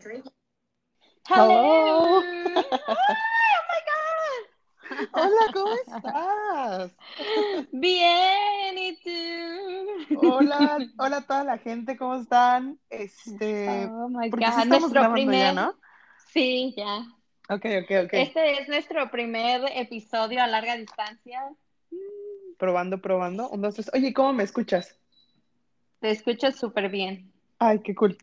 Hello. Oh my God. Hola, ¿cómo estás? Bien, ¿y tú? Hola, hola a toda la gente, ¿cómo están? Este, Oh my porque sí God, estamos nuestro grabando ya, primer. ¿no? Sí, ya. Ok, ok, ok. Este es nuestro primer episodio a larga distancia. Probando, probando. Un, dos, tres. Oye, ¿cómo me escuchas? Te escucho súper bien. Ay, qué cool.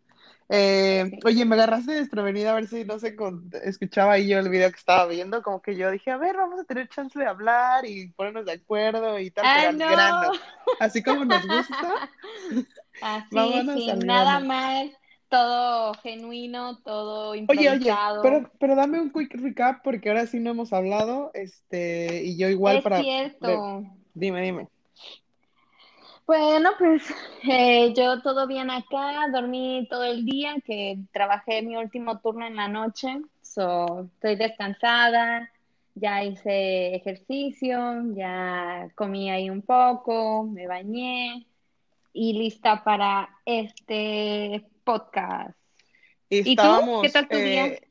Eh, oye, me agarraste desprevenida a ver si no se con- escuchaba ahí yo el video que estaba viendo, como que yo dije, a ver, vamos a tener chance de hablar y ponernos de acuerdo y tal, grano. Así como nos gusta, Así, vámonos sin nada más, todo genuino, todo Oye, oye, improvisado. pero, pero dame un quick recap porque ahora sí no hemos hablado, este, y yo igual Es para, de- cierto. dime, dime. Bueno, pues eh, yo todo bien acá, dormí todo el día, que trabajé mi último turno en la noche, so, estoy descansada, ya hice ejercicio, ya comí ahí un poco, me bañé y lista para este podcast. Y ¿Y tú? ¿Qué tal tu día? eh,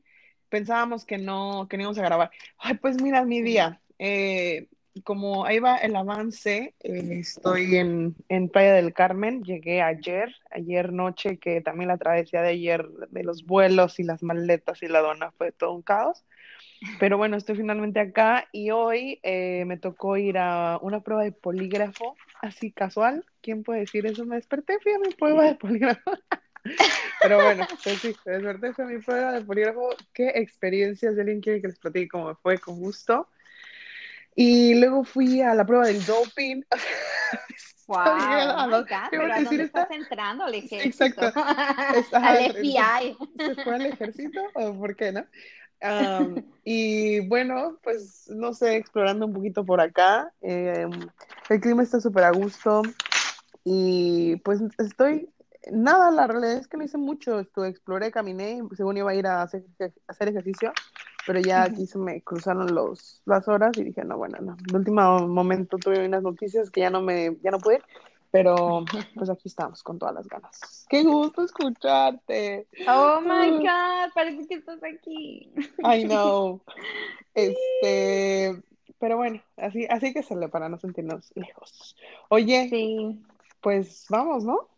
pensábamos que no, que no íbamos a grabar. Ay, pues mira, mi día, eh, como ahí va el avance, eh, estoy en, en Playa del Carmen, llegué ayer, ayer noche, que también la travesía de ayer de los vuelos y las maletas y la aduana fue todo un caos. Pero bueno, estoy finalmente acá y hoy eh, me tocó ir a una prueba de polígrafo, así casual. ¿Quién puede decir eso? Me desperté, fui a mi prueba de polígrafo. Pero bueno, pues sí, me desperté, fui a mi prueba de polígrafo. ¿Qué experiencias? Si alguien quiere que les platique cómo fue, con gusto. Y luego fui a la prueba del doping. Wow, oh "Ah, my no, God, ¿qué pero van a ¿a decir dónde esta? estás entrando? Al Sí, ejército, exacto. Al FBI. ¿Se fue al ejército o por qué, no? Am, y bueno, pues no sé, explorando un poquito por acá. em, el clima está súper a gusto y pues estoy, nada, la realidad es que no hice mucho. Estuve, exploré, caminé, según iba a ir a hacer, a hacer ejercicio, pero ya aquí se me cruzaron los, las horas y dije, no, bueno, no. De último momento tuve unas noticias que ya no me, ya no pude ir, pero pues aquí estamos con todas las ganas. Qué gusto escucharte. Oh my Ah. God, parece que estás aquí. I know. Este, pero bueno, así, así que sale para no sentirnos lejos. Oye, Sí, pues vamos, ¿no?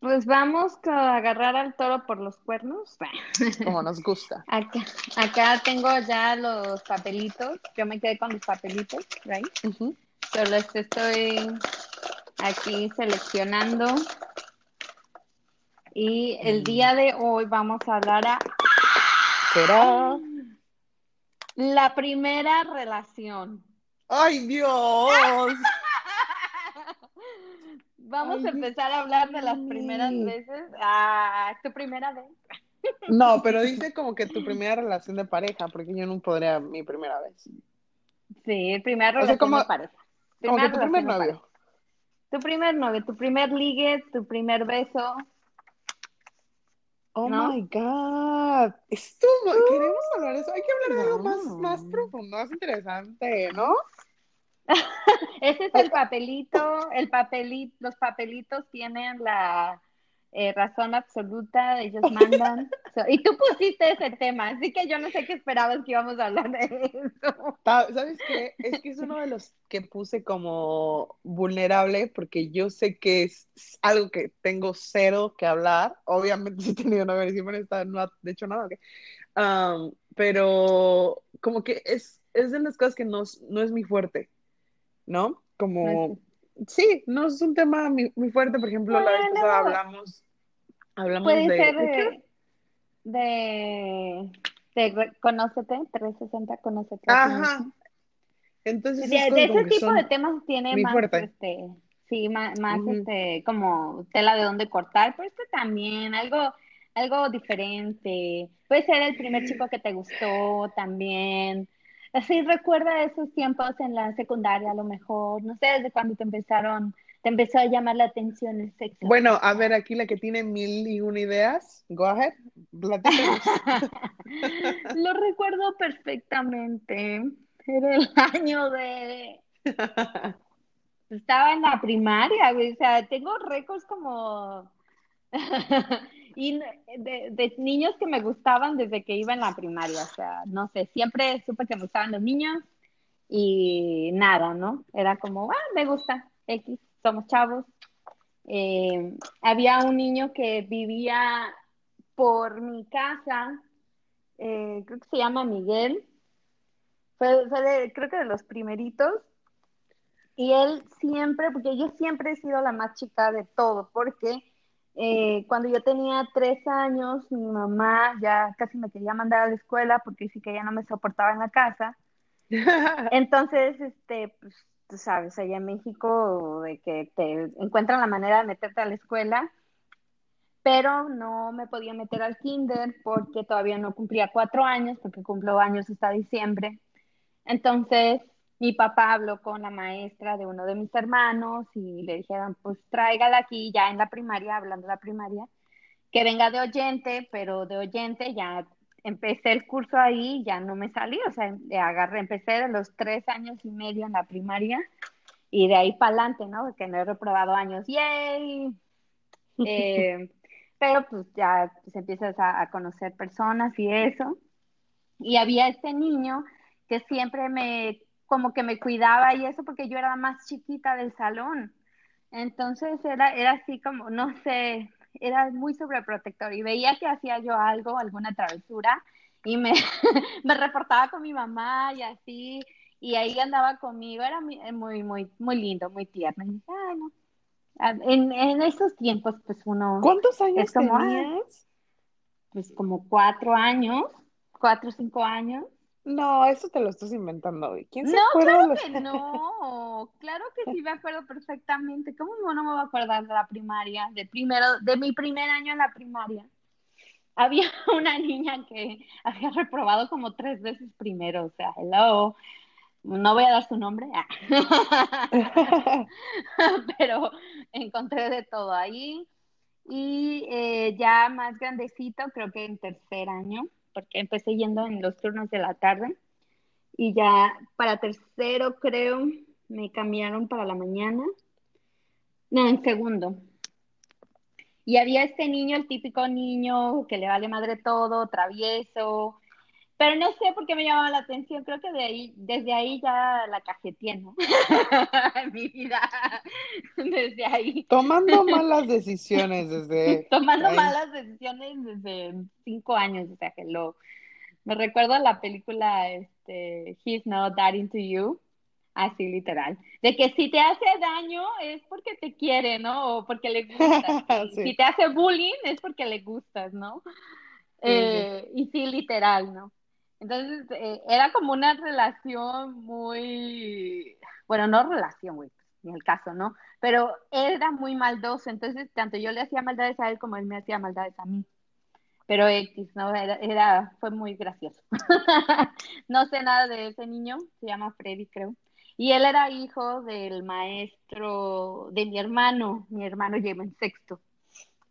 Pues vamos a agarrar al toro por los cuernos. Como nos gusta. Acá, acá tengo ya los papelitos. Yo me quedé con los papelitos, right? Ujú. Solo estoy aquí seleccionando. Y el día de hoy vamos a hablar a ¿Será? la primera relación. ¡Ay, Dios! Vamos Ay, a empezar a hablar de las primeras veces. Ah, ¿tu primera vez? No, pero dice como que tu primera relación de pareja, porque yo no podría mi primera vez. Sí, primera O sea, relación como, de pareja. como que tu primer novio. Tu primer novio, tu primer ligue, tu primer beso. Oh ¿No? my God. Estuvo, queremos hablar de eso. Hay que hablar de algo más, más profundo, más interesante, ¿no? Ese es el papelito, el papelito, los papelitos tienen la eh, razón absoluta, ellos mandan. So, y tú pusiste ese tema, así que yo no sé qué esperabas que íbamos a hablar de eso. ¿Sabes qué? Es que es uno de los que puse como vulnerable porque yo sé que es algo que tengo cero que hablar. Obviamente sí he tenido una versión, esta no ha hecho nada. Am, pero como que es, es de las cosas que no, es- no es mi fuerte, ¿no? No es- Como, sí, no es un tema muy, muy fuerte. Por ejemplo, la vez pasada hablamos, hablamos puede de, ser ¿de qué? de, de, de Conócete, 360, Conócete Ajá. Entonces De, de ese tipo de temas tiene más, fuerte. este, sí, más, más este, como tela de dónde cortar, pero este también, algo, algo diferente. Puede ser el primer chico que te gustó también. Así recuerda esos tiempos en la secundaria, a lo mejor, no sé, desde cuando te empezaron, te empezó a llamar la atención el sexo. Bueno, a ver, aquí la que tiene mil y una ideas, go ahead. Lo recuerdo perfectamente. Era el año de Estaba en la primaria, güey, o sea, tengo récords como y de, de, niños que me gustaban desde que iba en la primaria, o sea, no sé, siempre supe que me gustaban los niños y nada, ¿no? Era como, ah, me gusta, X, somos chavos. Eh, había un niño que vivía por mi casa, eh, creo que se llama Miguel, fue, fue creo que de los primeritos, y él siempre, porque yo siempre he sido la más chica de todo, porque eh, cuando yo tenía tres años, mi mamá ya casi me quería mandar a la escuela porque sí que ya no me soportaba en la casa. Entonces, este, pues, tú sabes, allá en México, de que te encuentran la manera de meterte a la escuela, pero no me podía meter al kinder porque todavía no cumplía cuatro años, porque cumplo años hasta diciembre. Entonces, mi papá habló con la maestra de uno de mis hermanos y le dijeron, pues tráigala aquí ya en la primaria, hablando de la primaria, que venga de oyente, pero de oyente ya empecé el curso ahí, ya no me salí, o sea, agarré, empecé de los tres años y medio en la primaria y de ahí para adelante, ¿no? Porque no he reprobado años, ¡yay! Eh, pero pues ya pues, empiezas a, a conocer personas y eso. Y había este niño que siempre me, como que me cuidaba y eso porque yo era la más chiquita del salón. Entonces era, era así como, no sé, era muy sobreprotector y veía que hacía yo algo, alguna travesura y me, me reportaba con mi mamá y así, y ahí andaba conmigo, era muy, muy, muy, muy lindo, muy tierno. Y dije, Ay, no. En, en esos tiempos, pues uno... ¿Cuántos años tenías? pues como cuatro años, cuatro o cinco años. No, eso te lo estás inventando hoy. ¿Quién se no, acuerda claro los- que no, claro que sí me acuerdo perfectamente. ¿Cómo no me voy a acordar de la primaria, de primero, de mi primer año en la primaria? Había una niña que había reprobado como tres veces primero, o sea, hello, no voy a dar su nombre, ah. pero encontré de todo ahí. Y eh, ya más grandecito, creo que en tercer año, porque empecé yendo en los turnos de la tarde. Y ya para tercero, creo, me cambiaron para la mañana. No, en segundo. Y había este niño, el típico niño que le vale madre todo, travieso. Pero no sé por qué me llamaba la atención. Creo que de ahí, desde ahí ya la cajeteé, ¿no? en mi vida. Desde ahí. Tomando malas decisiones desde... Tomando ahí. malas decisiones desde cinco años, o sea que lo me recuerdo a la película este He's Not That Into You, así literal, de que si te hace daño es porque te quiere, ¿no? O porque le gustas. Sí. Si te hace bullying es porque le gustas, ¿no? Sí, Eh, y sí, literal, ¿no? Entonces, eh, era como una relación muy, bueno, no relación, güey, ni el caso, ¿no? Pero era muy maldoso, entonces tanto yo le hacía maldades a él como él me hacía maldades a mí. Pero X, ¿no? Era, era, fue muy gracioso. No sé nada de ese niño, se llama Freddy, creo. Y él era hijo del maestro de mi hermano, mi hermano lleva en sexto.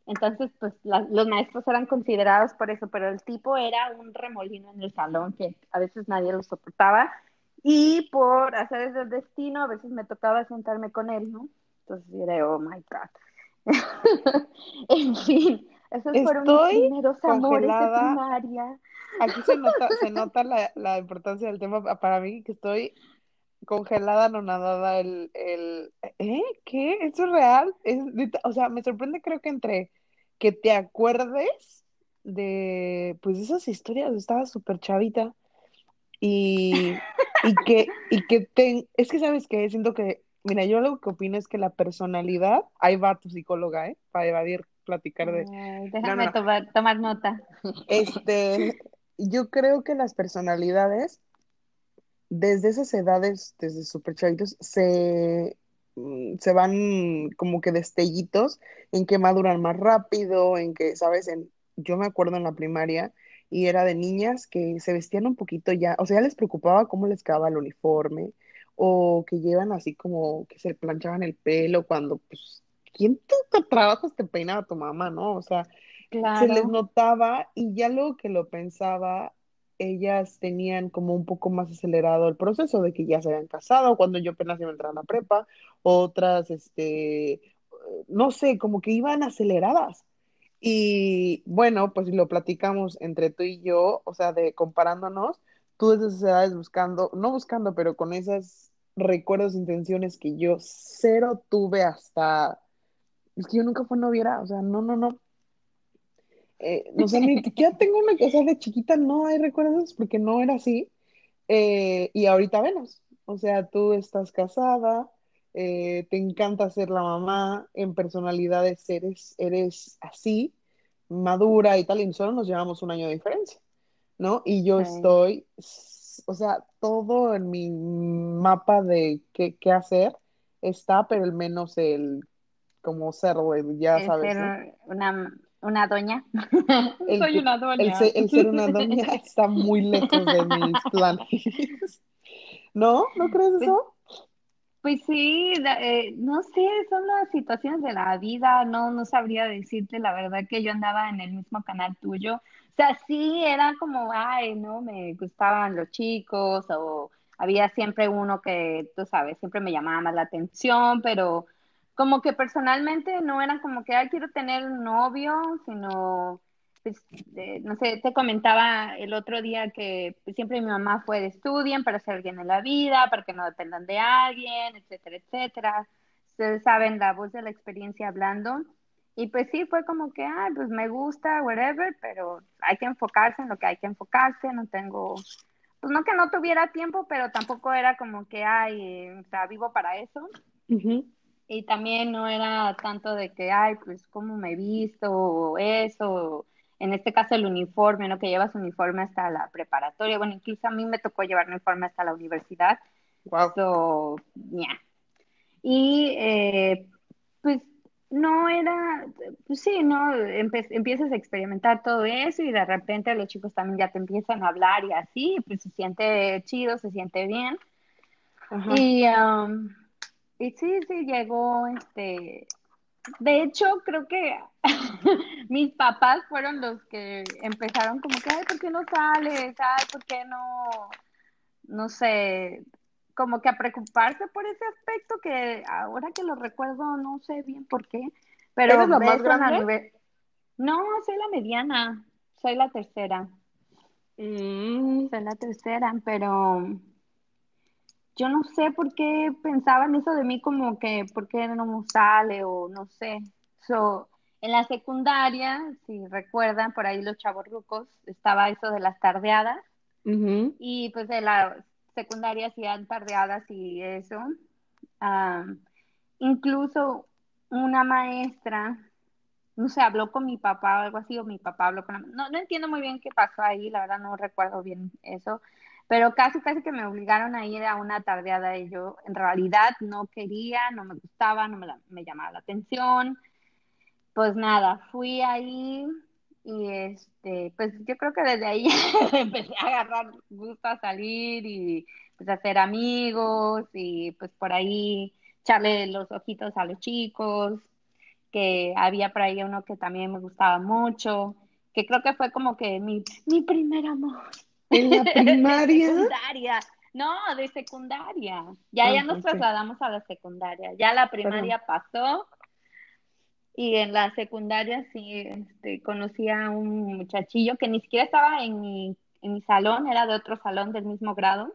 Entonces, pues la- los maestros eran considerados por eso, pero el tipo era un remolino en el salón que a veces nadie lo soportaba. Y por hacer el destino, a veces me tocaba sentarme con él, ¿no? Entonces era, oh my God. En fin, esos fueron mis Estoy primeros amores de primaria. Aquí se nota, se nota la, la importancia del tema pa- para mí, que estoy congelada, no nadada, el, el, ¿eh? ¿Qué? ¿Eso es real? Es, o sea, me sorprende creo que entre que te acuerdes de, pues, esas historias, estaba súper chavita y, y que, y que te, es que sabes que siento que, mira, yo lo que opino es que la personalidad, ahí va tu psicóloga, ¿eh? Para evadir, platicar de... Ay, déjame no, no. tomar, tomar nota. Este, yo creo que las personalidades, desde esas edades, desde súper chavitos, se, mm, se van como que destellitos en que maduran más rápido, en que, ¿sabes? En, yo me acuerdo en la primaria y era de niñas que se vestían un poquito ya, o sea, ya les preocupaba cómo les quedaba el uniforme, o que llevan así como que se planchaban el pelo cuando, pues, ¿quién te trabajos te peinaba tu mamá, no? O sea, se les notaba y ya luego que lo pensaba, ellas tenían como un poco más acelerado el proceso de que ya se habían casado cuando yo apenas iba a entrar a la prepa, otras, este, no sé, como que iban aceleradas. Y bueno, pues lo platicamos entre tú y yo, o sea, de comparándonos, tú desde esas edades buscando, no buscando, pero con esas recuerdos, intenciones que yo cero tuve hasta, es que yo nunca fui noviera, o sea, no, no, no. Eh, no sé, ni siquiera tengo una, o sea, de chiquita no hay recuerdos porque no era así. Eh, y ahorita venos, o sea, tú estás casada, eh, te encanta ser la mamá, en personalidades eres, eres así, madura y tal, y solo nos llevamos un año de diferencia, ¿no? Y yo estoy, o sea, todo en mi mapa de qué, qué hacer está, pero el menos el como güey, ya es sabes, una, una doña. El, Soy una doña. el ser una doña está muy lejos de mis planes. ¿No? ¿No crees Pues, eso? pues sí, eh, no sé, son las situaciones de la vida, no, no sabría decirte la verdad que yo andaba en el mismo canal tuyo. O sea, sí, era como, ay, no, me gustaban los chicos o había siempre uno que, tú sabes, siempre me llamaba más la atención, pero como que personalmente no era como que, ay, quiero tener un novio, sino pues, eh, no sé, te comentaba el otro día que pues, siempre mi mamá fue de estudien para ser alguien en la vida, para que no dependan de alguien, etcétera, etcétera. Ustedes saben la voz de la experiencia hablando. Y pues sí, fue como que, ay, pues me gusta, whatever, pero hay que enfocarse en lo que hay que enfocarse, no tengo, pues no que no tuviera tiempo, pero tampoco era como que, ay, o sea, vivo para eso. Y también no era tanto de que, ay, pues cómo me he visto o eso. En este caso el uniforme, ¿no? Que llevas uniforme hasta la preparatoria. Bueno, incluso a mí me tocó llevar uniforme hasta la universidad. Wow. So, yeah. Y eh, pues no era, pues sí, ¿no? Empe- empiezas a experimentar todo eso y de repente los chicos también ya te empiezan a hablar y así, pues se siente chido, se siente bien. Ajá. Y, um, y sí, sí, llegó este, de hecho, creo que mis papás fueron los que empezaron como que, ay, ¿por qué no sales? Ay, ¿por qué no? No sé, como que a preocuparse por ese aspecto que ahora que lo recuerdo no sé bien por qué, ¿Eres pero la de más la grande? universidad, no, soy la mediana, soy la tercera, Mm, soy la tercera, pero yo no sé por qué pensaban eso de mí como que por qué no sale o no sé. So, en la secundaria, si recuerdan, por ahí los chavorrucos, estaba eso de las tardeadas y pues en la secundaria hacían tardeadas y eso. Ah, incluso una maestra, no sé, habló con mi papá o algo así, o mi papá habló con la... No, no entiendo muy bien qué pasó ahí, la verdad no recuerdo bien eso, pero casi, casi que me obligaron a ir a una tardeada y yo en realidad no quería, no me gustaba, no me, la- me llamaba la atención. Pues nada, fui ahí y este, pues yo creo que desde ahí empecé a agarrar gusto a salir y pues a hacer amigos y pues por ahí echarle los ojitos a los chicos que había por ahí uno que también me gustaba mucho, que creo que fue como que mi, mi primer amor ¿En la de primaria? secundaria. No, de secundaria. Ya, Ah, ya nos trasladamos a la secundaria. Ya la Perdón. primaria pasó y en la secundaria sí este, conocí a un muchachillo que ni siquiera estaba en mi, en mi salón, era de otro salón del mismo grado.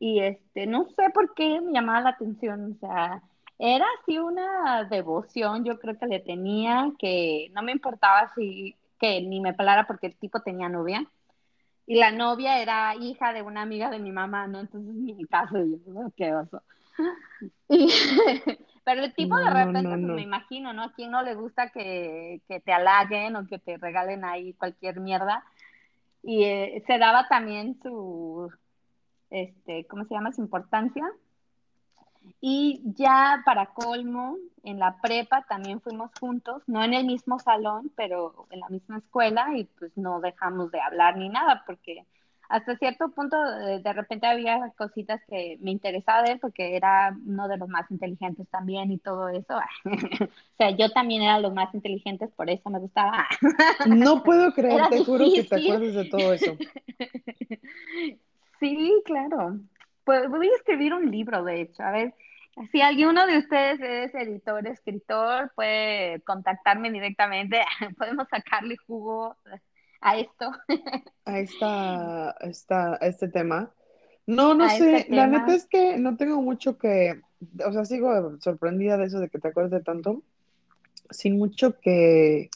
Y este, no sé por qué me llamaba la atención, o sea, era así una devoción, yo creo que le tenía, que no me importaba si, que ni me pelara porque el tipo tenía novia. Y la novia era hija de una amiga de mi mamá, ¿no? Entonces, en mi caso, yo, "Oh, qué oso. Y, pero el tipo No, de no, repente, pues me no. imagino, ¿no? ¿A quién no le gusta que, que te halaguen o que te regalen ahí cualquier mierda? Y eh, se daba también su, este, ¿cómo se llama? Su importancia. Y ya para colmo, en la prepa también fuimos juntos, no en el mismo salón, pero en la misma escuela y pues no dejamos de hablar ni nada, porque hasta cierto punto de, de repente había cositas que me interesaba de él porque era uno de los más inteligentes también y todo eso. o sea, yo también era los más inteligentes, por eso me gustaba. No puedo creer, era te juro que te acuerdas de todo eso. Sí, claro. Pues voy a escribir un libro, de hecho. A ver, Si alguno de ustedes es editor, escritor, puede contactarme directamente. Podemos sacarle jugo a esto, A esta, esta, a este tema. No, no a este sé, la neta es que no tengo mucho que, o sea, sigo sorprendida de eso de que te acuerdes de tanto, sin mucho que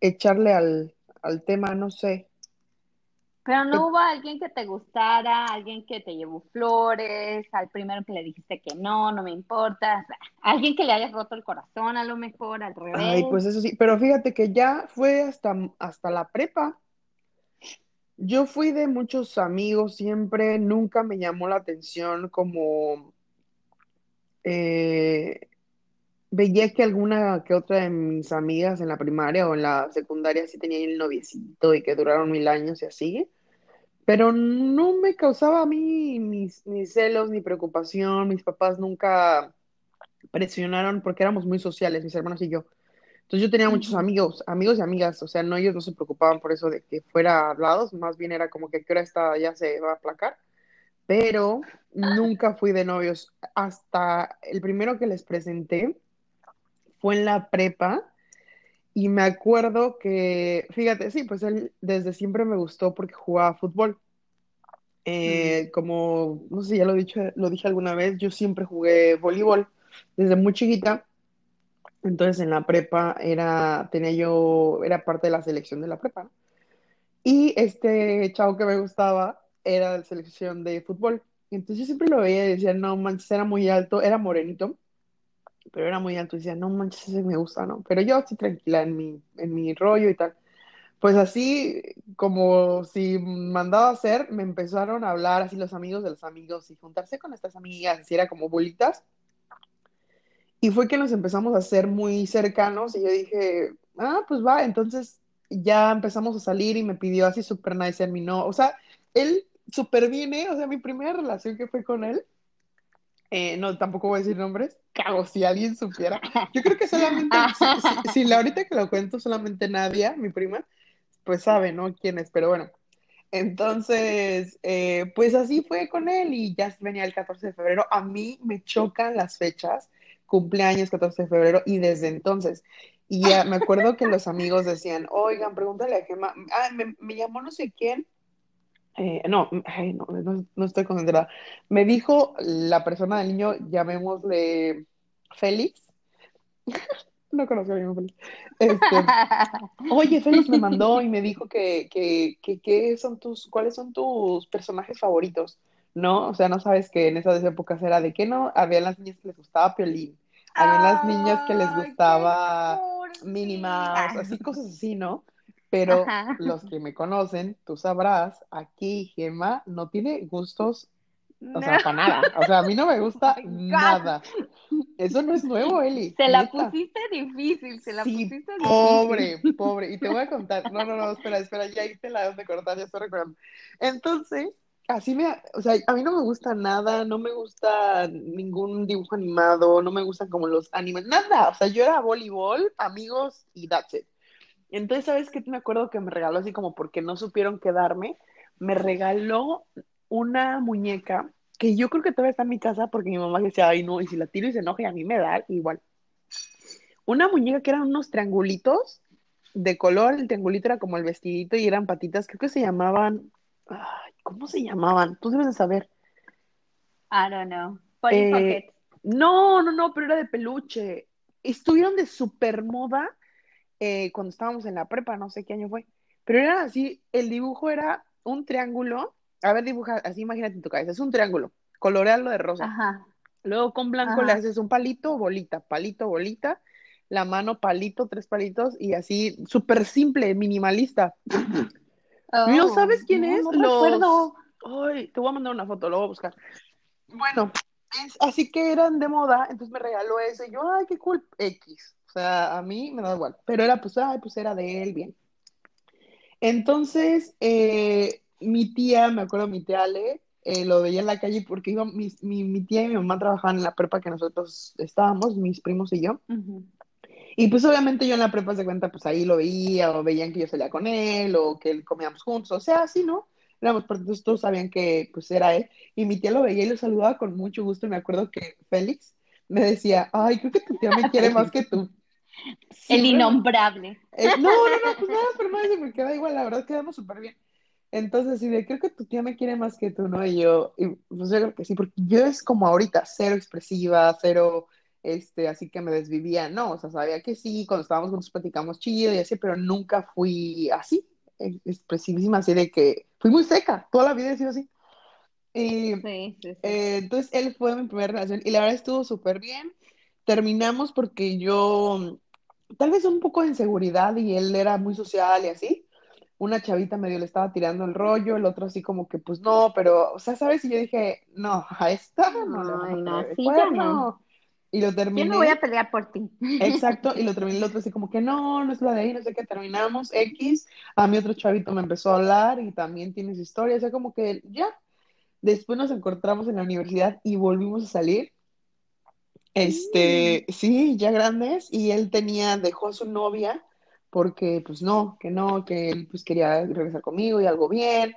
echarle al, al tema, no sé. Pero no hubo alguien que te gustara, alguien que te llevó flores, al primero que le dijiste que no, no me importa, alguien que le hayas roto el corazón a lo mejor, al Ay, revés. pues eso sí, pero fíjate que ya fue hasta, hasta la prepa. Yo fui de muchos amigos siempre, nunca me llamó la atención como eh, veía que alguna que otra de mis amigas en la primaria o en la secundaria sí tenían el noviecito y que duraron mil años y así, pero no me causaba a mí ni, ni celos ni preocupación, mis papás nunca presionaron porque éramos muy sociales, mis hermanos y yo. Entonces yo tenía muchos amigos, amigos y amigas, o sea, no, ellos no se preocupaban por eso de que fuera hablados, más bien era como que a qué hora esta ya se va a aplacar, pero nunca fui de novios. Hasta el primero que les presenté fue en la prepa y me acuerdo que, fíjate, sí, pues él desde siempre me gustó porque jugaba fútbol. Mm. Eh, como, no sé ya lo he dicho, lo dije alguna vez, yo siempre jugué voleibol desde muy chiquita. Entonces en la prepa era, tenía yo, era parte de la selección de la prepa. Y este chavo que me gustaba era de selección de fútbol. Entonces yo siempre lo veía y decía, no manches, era muy alto, era morenito, pero era muy alto. Y decía, no manches, ese me gusta, ¿no? Pero yo así tranquila en mi, en mi rollo y tal. Pues así, como si mandaba a hacer, me empezaron a hablar así los amigos de los amigos y juntarse con estas amigas, así era como bolitas. Y fue que nos empezamos a hacer muy cercanos y yo dije, ah, pues va, entonces ya empezamos a salir y me pidió así súper nice ser mi no, o sea, él súper bien. O sea, mi primera relación que fue con él, eh, no, tampoco voy a decir nombres, cago, si alguien supiera. Yo creo que solamente, si, si, si la ahorita que lo cuento, solamente Nadia, mi prima, pues sabe, ¿no? ¿Quién es? Pero bueno, entonces, eh, pues así fue con él y ya venía el 14 de febrero. A mí me chocan las fechas, cumpleaños 14 de febrero y desde entonces. Y ya me acuerdo que los amigos decían, oigan, pregúntale a Gemma, ah, me, me llamó no sé quién. Eh, no, ay, no, no, no estoy concentrada. Me dijo la persona del niño, llamémosle Félix, no conozco a mi Félix. Este, Oye, Félix me mandó y me dijo que, que, que, que son tus, ¿cuáles son tus personajes favoritos? ¿No? O sea, no sabes que en esas épocas era de que no, había las niñas que les gustaba Piolín, había las niñas que les ¡Ay, qué gustaba Minnie! Mouse, así cosas así, ¿no? Pero Ajá. los que me conocen, tú sabrás, aquí Gemma no tiene gustos, o sea, para nada. O sea, a mí no me oh gusta God. nada. Eso no es nuevo, Eli, Se la neta. pusiste difícil, se la Sí, pusiste difícil. pobre, pobre. Y te voy a contar. No, no, no, espera, espera, ya hice la de cortar, ya estoy recordando. Entonces, así me, o sea, a mí no me gusta nada, no me gusta ningún dibujo animado, no me gustan como los animes, nada. O sea, yo era voleibol, amigos y that's it. Entonces, ¿sabes qué? Me acuerdo que me regaló así como porque no supieron quedarme, me regaló una muñeca que yo creo que todavía está en mi casa porque mi mamá decía, ay no, y si la tiro y se enoja y a mí me da igual una muñeca que eran unos triangulitos de color, el triangulito era como el vestidito y eran patitas, creo que se llamaban, ay, ¿cómo se llamaban? Tú debes de saber. I don't know. Polly Eh, Pocket. no, no, no, pero era de peluche. Estuvieron de super moda eh, cuando estábamos en la prepa, no sé qué año fue, pero era así, el dibujo era un triángulo, a ver, dibuja, así imagínate en tu cabeza, es un triángulo, colorearlo de rosa. Ajá, Luego con blanco le haces un palito, bolita, palito, bolita, la mano, palito, tres palitos y así, súper simple, minimalista. ¿No Oh, sabes quién no, es? no Los... recuerdo. Ay, te voy a mandar una foto, lo voy a buscar. Bueno, es, así que eran de moda, entonces me regaló eso y yo, ay, qué cool, X. O sea, a mí me da igual, pero era pues, ay, pues era de él, bien. Entonces, eh, mi tía, me acuerdo, mi tía Ale, eh, lo veía en la calle porque iba, mi, mi, mi tía y mi mamá trabajaban en la prepa que nosotros estábamos, mis primos y yo. Ujú. Y pues obviamente yo en la prepa se cuenta, pues ahí lo veía, o veían que yo salía con él, o que comíamos juntos, o sea, así, ¿no? éramos entonces todos sabían que pues era él, y mi tía lo veía y lo saludaba con mucho gusto, y me acuerdo que Félix me decía, ay, creo que tu tía me quiere más que tú. El innombrable. Eh, no, no, no, pues nada, pero no, porque da igual, la verdad quedamos súper bien. Entonces, sí, de creo que tu tía me quiere más que tú, ¿no? Y yo, y, pues yo creo que sí, porque yo es como ahorita, cero expresiva, cero, este, así que me desvivía, no, o sea, sabía que sí, cuando estábamos juntos platicamos chido y así, pero nunca fui así, eh, expresivísima, así de que fui muy seca, toda la vida he sido así. Y, Sí, sí, sí. eh, entonces, él fue mi primera relación y la verdad estuvo súper bien. Terminamos porque yo, tal vez un poco de inseguridad y él era muy social y así. Una chavita medio le estaba tirando el rollo, el otro así como que pues no, pero, o sea, ¿sabes? Y yo dije, no, a esta no le no, el así ya no. Y lo Yo terminé. no voy a pelear por ti. Exacto, y lo terminé el otro así como que no, no es la de ahí, no sé qué, terminamos X, a mi otro chavito me empezó a hablar y también tiene su historia, o sea, como que ya, después nos encontramos en la universidad y volvimos a salir, este, sí, ya grandes, y él tenía, dejó a su novia porque pues no, que no, que él pues quería regresar conmigo y algo bien,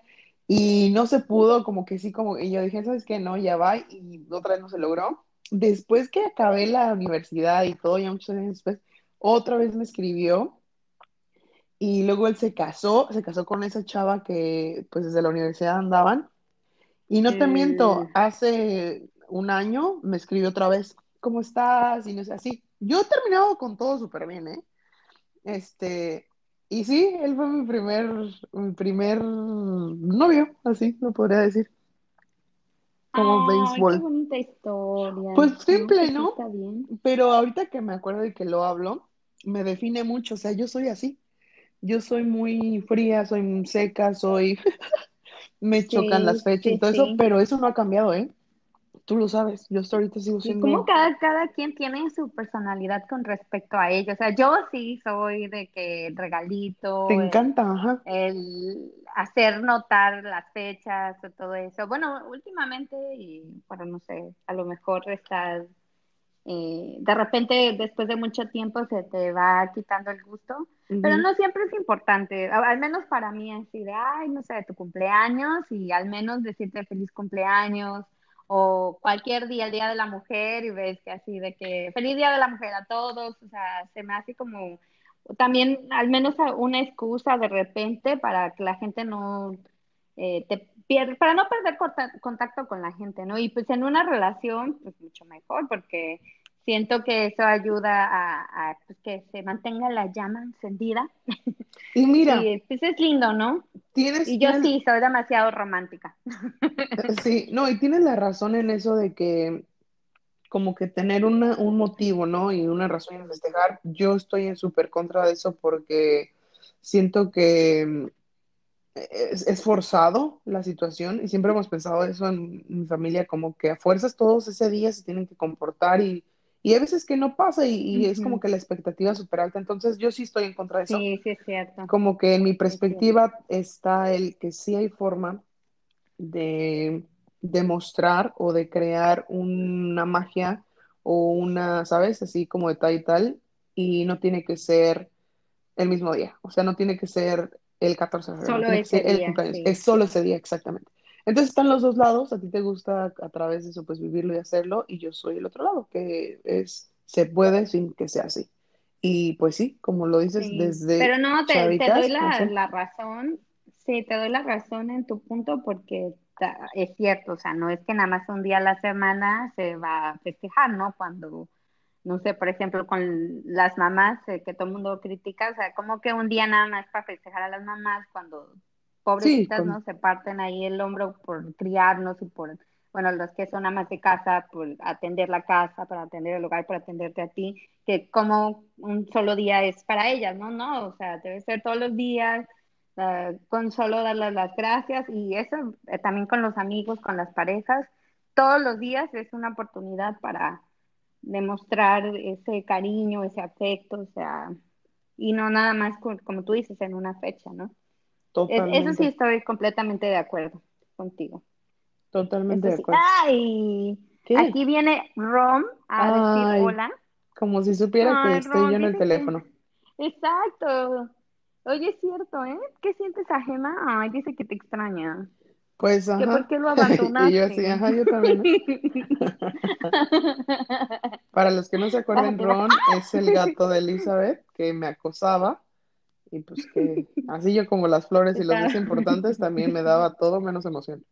y no se pudo, como que sí, como, y yo dije, ¿sabes qué? No, ya va, y otra vez no se logró. Después que acabé la universidad y todo, ya muchos años después, otra vez me escribió y luego él se casó, se casó con esa chava que pues desde la universidad andaban. Y no te miento, Mm. hace un año me escribió otra vez, ¿cómo estás? Y no sé, así. Yo he terminado con todo súper bien, ¿eh? Este, y sí, él fue mi primer, mi primer novio, así lo podría decir, como Ay, qué béisbol. bonita historia. Pues simple, ¿no? está bien. Pero ahorita que me acuerdo y que lo hablo, me define mucho, o sea, yo soy así. Yo soy muy fría, soy muy seca, soy, me chocan las fechas y sí, todo eso, pero eso no ha cambiado, ¿eh? Tú lo sabes, yo hasta ahorita sigo Y como siendo, cada, cada quien tiene su personalidad con respecto a ello. O sea, yo sí soy de que el te regalito, el, encanta, ajá. el hacer notar las fechas o todo eso. Bueno, últimamente, y bueno, no sé, a lo mejor estás, eh, de repente después de mucho tiempo se te va quitando el gusto, pero Ujú. no siempre es importante, al menos para mí así de, ay, no sé, de tu cumpleaños y al menos decirte feliz cumpleaños o cualquier día, el Día de la Mujer y ves que así de que feliz Día de la Mujer a todos, o sea, se me hace como también al menos una excusa de repente para que la gente no eh, te pierde, para no perder conta- contacto con la gente, ¿no? Y pues en una relación, pues mucho mejor, porque siento que eso ayuda a, a, pues, que se mantenga la llama encendida Y mira, y pues es lindo, ¿no? Tienes, Y yo tienes, sí, soy demasiado romántica. sí, no, y tienes la razón en eso de que como que tener una, un motivo, ¿no? Y una razón en festejar, yo estoy en súper contra de eso porque siento que mm, es, es forzado la situación y siempre hemos pensado eso en mi familia, como que a fuerzas todos ese día se tienen que comportar y, y hay veces que no pasa y, y es como que la expectativa es súper alta, entonces yo sí estoy en contra de eso, Sí, sí es cierto, como que en mi perspectiva está el que sí hay forma de demostrar o de crear una magia o una, ¿sabes? Así como de tal y tal, y no tiene que ser el mismo día, o sea, no tiene que ser el 14 de febrero, Solo ese el día, sí. es solo ese día exactamente. Entonces están los dos lados, a ti te gusta a través de eso pues vivirlo y hacerlo, y yo soy el otro lado, que es, se puede sin que sea así. Y pues sí, como lo dices, Sí, desde pero no, te, te doy chavitas, no la, sé. la razón, sí, te doy la razón en tu punto porque ta- es cierto, o sea, no es que nada más un día a la semana se va a festejar, ¿no? Cuando, no sé, por ejemplo, con las mamás, eh, que todo el mundo critica, o sea, como que un día nada más para festejar a las mamás cuando Sí, pobrecitas, con, ¿no? Se parten ahí el hombro por criarnos y por, bueno, los que son amas de casa, por atender la casa, para atender el hogar, por atenderte a ti, que como un solo día es para ellas, ¿no? No, o sea, debe ser todos los días, eh, con solo darles las gracias y eso eh, también con los amigos, con las parejas, todos los días es una oportunidad para demostrar ese cariño, ese afecto, o sea, y no nada más como tú dices, en una fecha, ¿no? Es- eso sí estoy completamente de acuerdo contigo. totalmente Eso de sí. acuerdo. ¡Ay! ¿Qué? Aquí viene Rom a decir hola. como si supiera que estoy Rom, yo en el que... teléfono. Exacto. Oye, es cierto, ¿eh? ¿Qué sientes a Gema? Ay, dice que te extraña. Pues, ¿Que por ajá. qué lo Y yo así, abandonaste? ajá, yo también. Para los que no se bájate. Ron es el gato de Elizabeth que me acosaba y pues que así yo como las flores y los días Está- importantes también me daba todo menos emoción.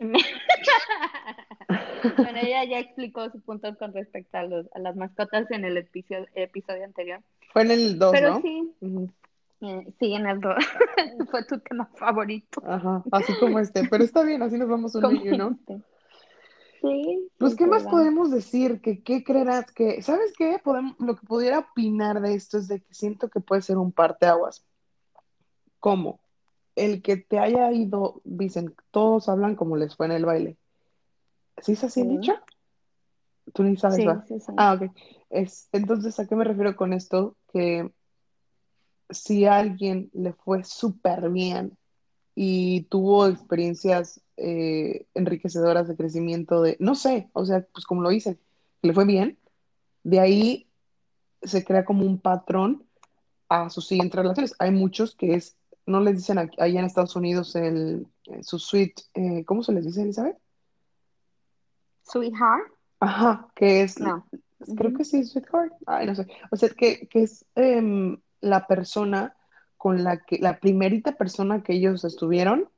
Bueno, ella ya explicó su punto con respecto a, los, a las mascotas en el episodio, episodio anterior. Fue en el 2, Pero ¿no? sí, sí, en el 2 fue tu tema favorito. Ajá, así como este, pero está bien, así nos vamos Como y uno. este. Sí, Pues, es ¿qué más podemos decir? Que, ¿qué creerás? Que, ¿sabes qué? Podemos, lo que pudiera opinar de esto es de que siento que puede ser un parteaguas. ¿Cómo? El que te haya ido, dicen, todos hablan como les fue en el baile. ¿Sí es así Sí, dicho? Tú ni sabes, sí, sí. Ah, ok. Es, entonces, ¿a qué me refiero con esto? Que si a alguien le fue súper bien y tuvo experiencias eh, enriquecedoras de crecimiento de, no sé, o sea, pues como lo dicen, que le fue bien, de ahí se crea como un patrón a sus siguientes relaciones. Hay muchos que es, no les dicen aquí- allá en Estados Unidos el, eh, su sweet, eh, ¿cómo se les dice, Elizabeth? Sweetheart, Ajá, que es, no. creo que sí, sweetheart, ay, no sé, o sea, que, que es em, la persona con la que, la primerita persona que ellos estuvieron,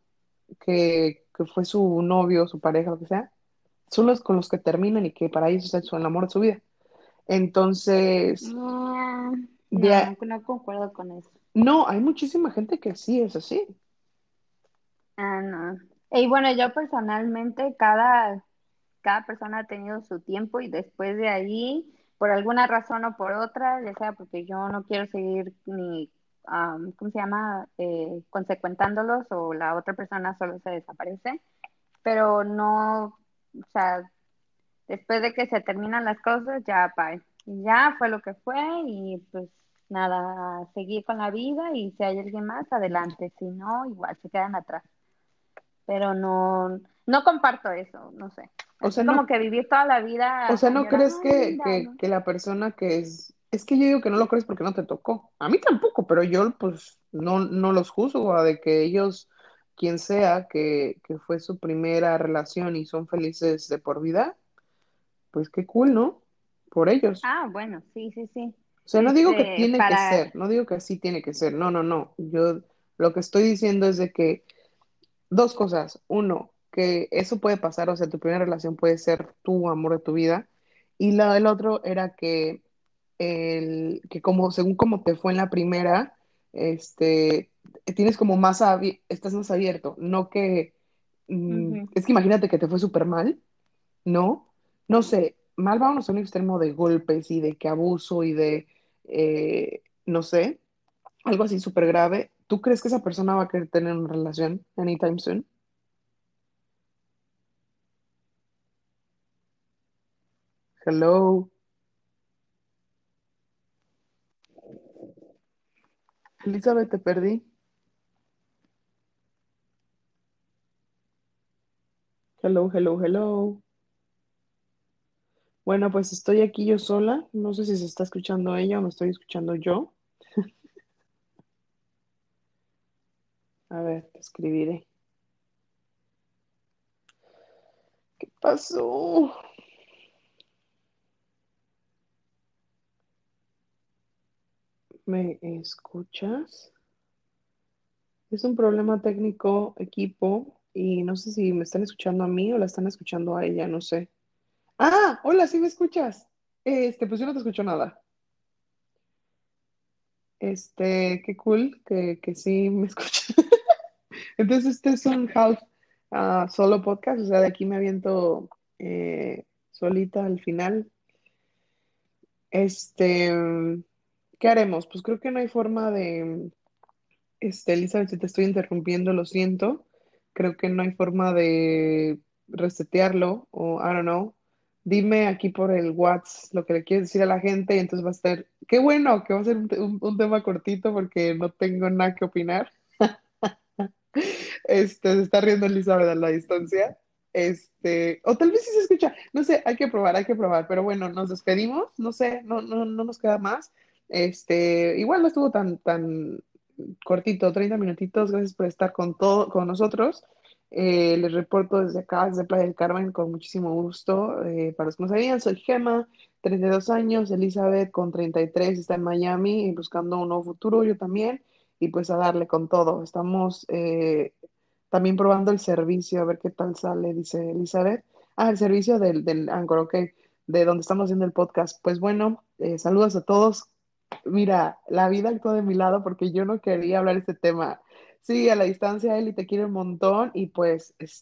que, que fue su novio, su pareja, lo que sea, son los con los que terminan y que para ellos es el amor de su vida. Entonces, a- no, no concuerdo con eso. no, hay muchísima gente que sí es así. Ah, no. Y bueno, yo personalmente, cada, cada persona ha tenido su tiempo y después de ahí, por alguna razón o por otra, ya sea porque yo no quiero seguir ni, am, ¿cómo se llama? Eh, consecuentándolos o la otra persona solo se desaparece, pero no, o sea, después de que se terminan las cosas, ya, bye. Y ya fue lo que fue y pues nada, seguir con la vida y si hay alguien más, adelante, si no, igual se quedan atrás pero no, no comparto eso, no sé. O sea, como no, que vivir toda la o vida sea, ¿no crees que, añorando, que, ¿no? que la persona que es, es que yo digo que no lo crees porque no te tocó. A mí tampoco, pero yo pues no, no los juzgo a de que ellos, quien sea, que, que fue su primera relación y son felices de por vida, pues qué cool, ¿no? Por ellos. Ah, bueno, sí, sí, sí. O sea, no digo que Este, tiene que ser, no digo que así tiene que ser, no, no, no. Yo lo que estoy diciendo es de que dos cosas. Uno, que eso puede pasar, o sea, tu primera relación puede ser tu amor de tu vida. Y la del otro era que, el, que como según como te fue en la primera, este, tienes como más, estás más abierto, no que, mm, es que imagínate que te fue súper mal, ¿no? No sé, mal vamos a un extremo de golpes y de que abuso y de, eh, no sé, algo así súper grave. ¿Tú crees que esa persona va a querer tener una relación anytime soon? Hello, Elizabeth, te perdí. Hello, hello, hello. Bueno, pues estoy aquí yo sola. No sé si se está escuchando ella o me estoy escuchando yo. A ver, te escribiré. ¿Qué pasó? ¿Me escuchas? Es un problema técnico, equipo, y no sé si me están escuchando a mí o la están escuchando a ella, no sé. Ah, hola, sí me escuchas. Este, pues yo no te escucho nada. Este, qué cool que, que sí me escuchas. Entonces, este es un half ah, solo podcast, o sea, de aquí me aviento eh, solita al final. Este, ¿qué haremos? Pues creo que no hay forma de, este, Elizabeth, si te estoy interrumpiendo, lo siento. Creo que no hay forma de resetearlo o I don't know. Dime aquí por el WhatsApp lo que le quieres decir a la gente y entonces va a estar, qué bueno que va a ser un, un- un tema cortito porque no tengo nada que opinar. Este, se está riendo Elizabeth a la distancia. Este, o tal vez sí se escucha. No sé, hay que probar, hay que probar. Pero bueno, nos despedimos. No sé, no, no, no nos queda más. Este, igual no estuvo tan, tan, cortito, 30 minutitos. Gracias por estar con todo, con nosotros. Eh, les reporto desde acá, desde Playa del Carmen, con muchísimo gusto. Eh, para los que no sabían, soy Gema, 32 años, Elizabeth con 33, está en Miami buscando un nuevo futuro, yo también, y pues a darle con todo. Estamos eh, también probando el servicio, a ver qué tal sale, dice Elizabeth. Ah, el servicio del, del Anchor, ok, de donde estamos haciendo el podcast. Pues bueno, eh, saludos a todos. Mira, la vida actuó de mi lado porque yo no quería hablar este tema. Sí, a la distancia, Eli, te quiero un montón y pues, este,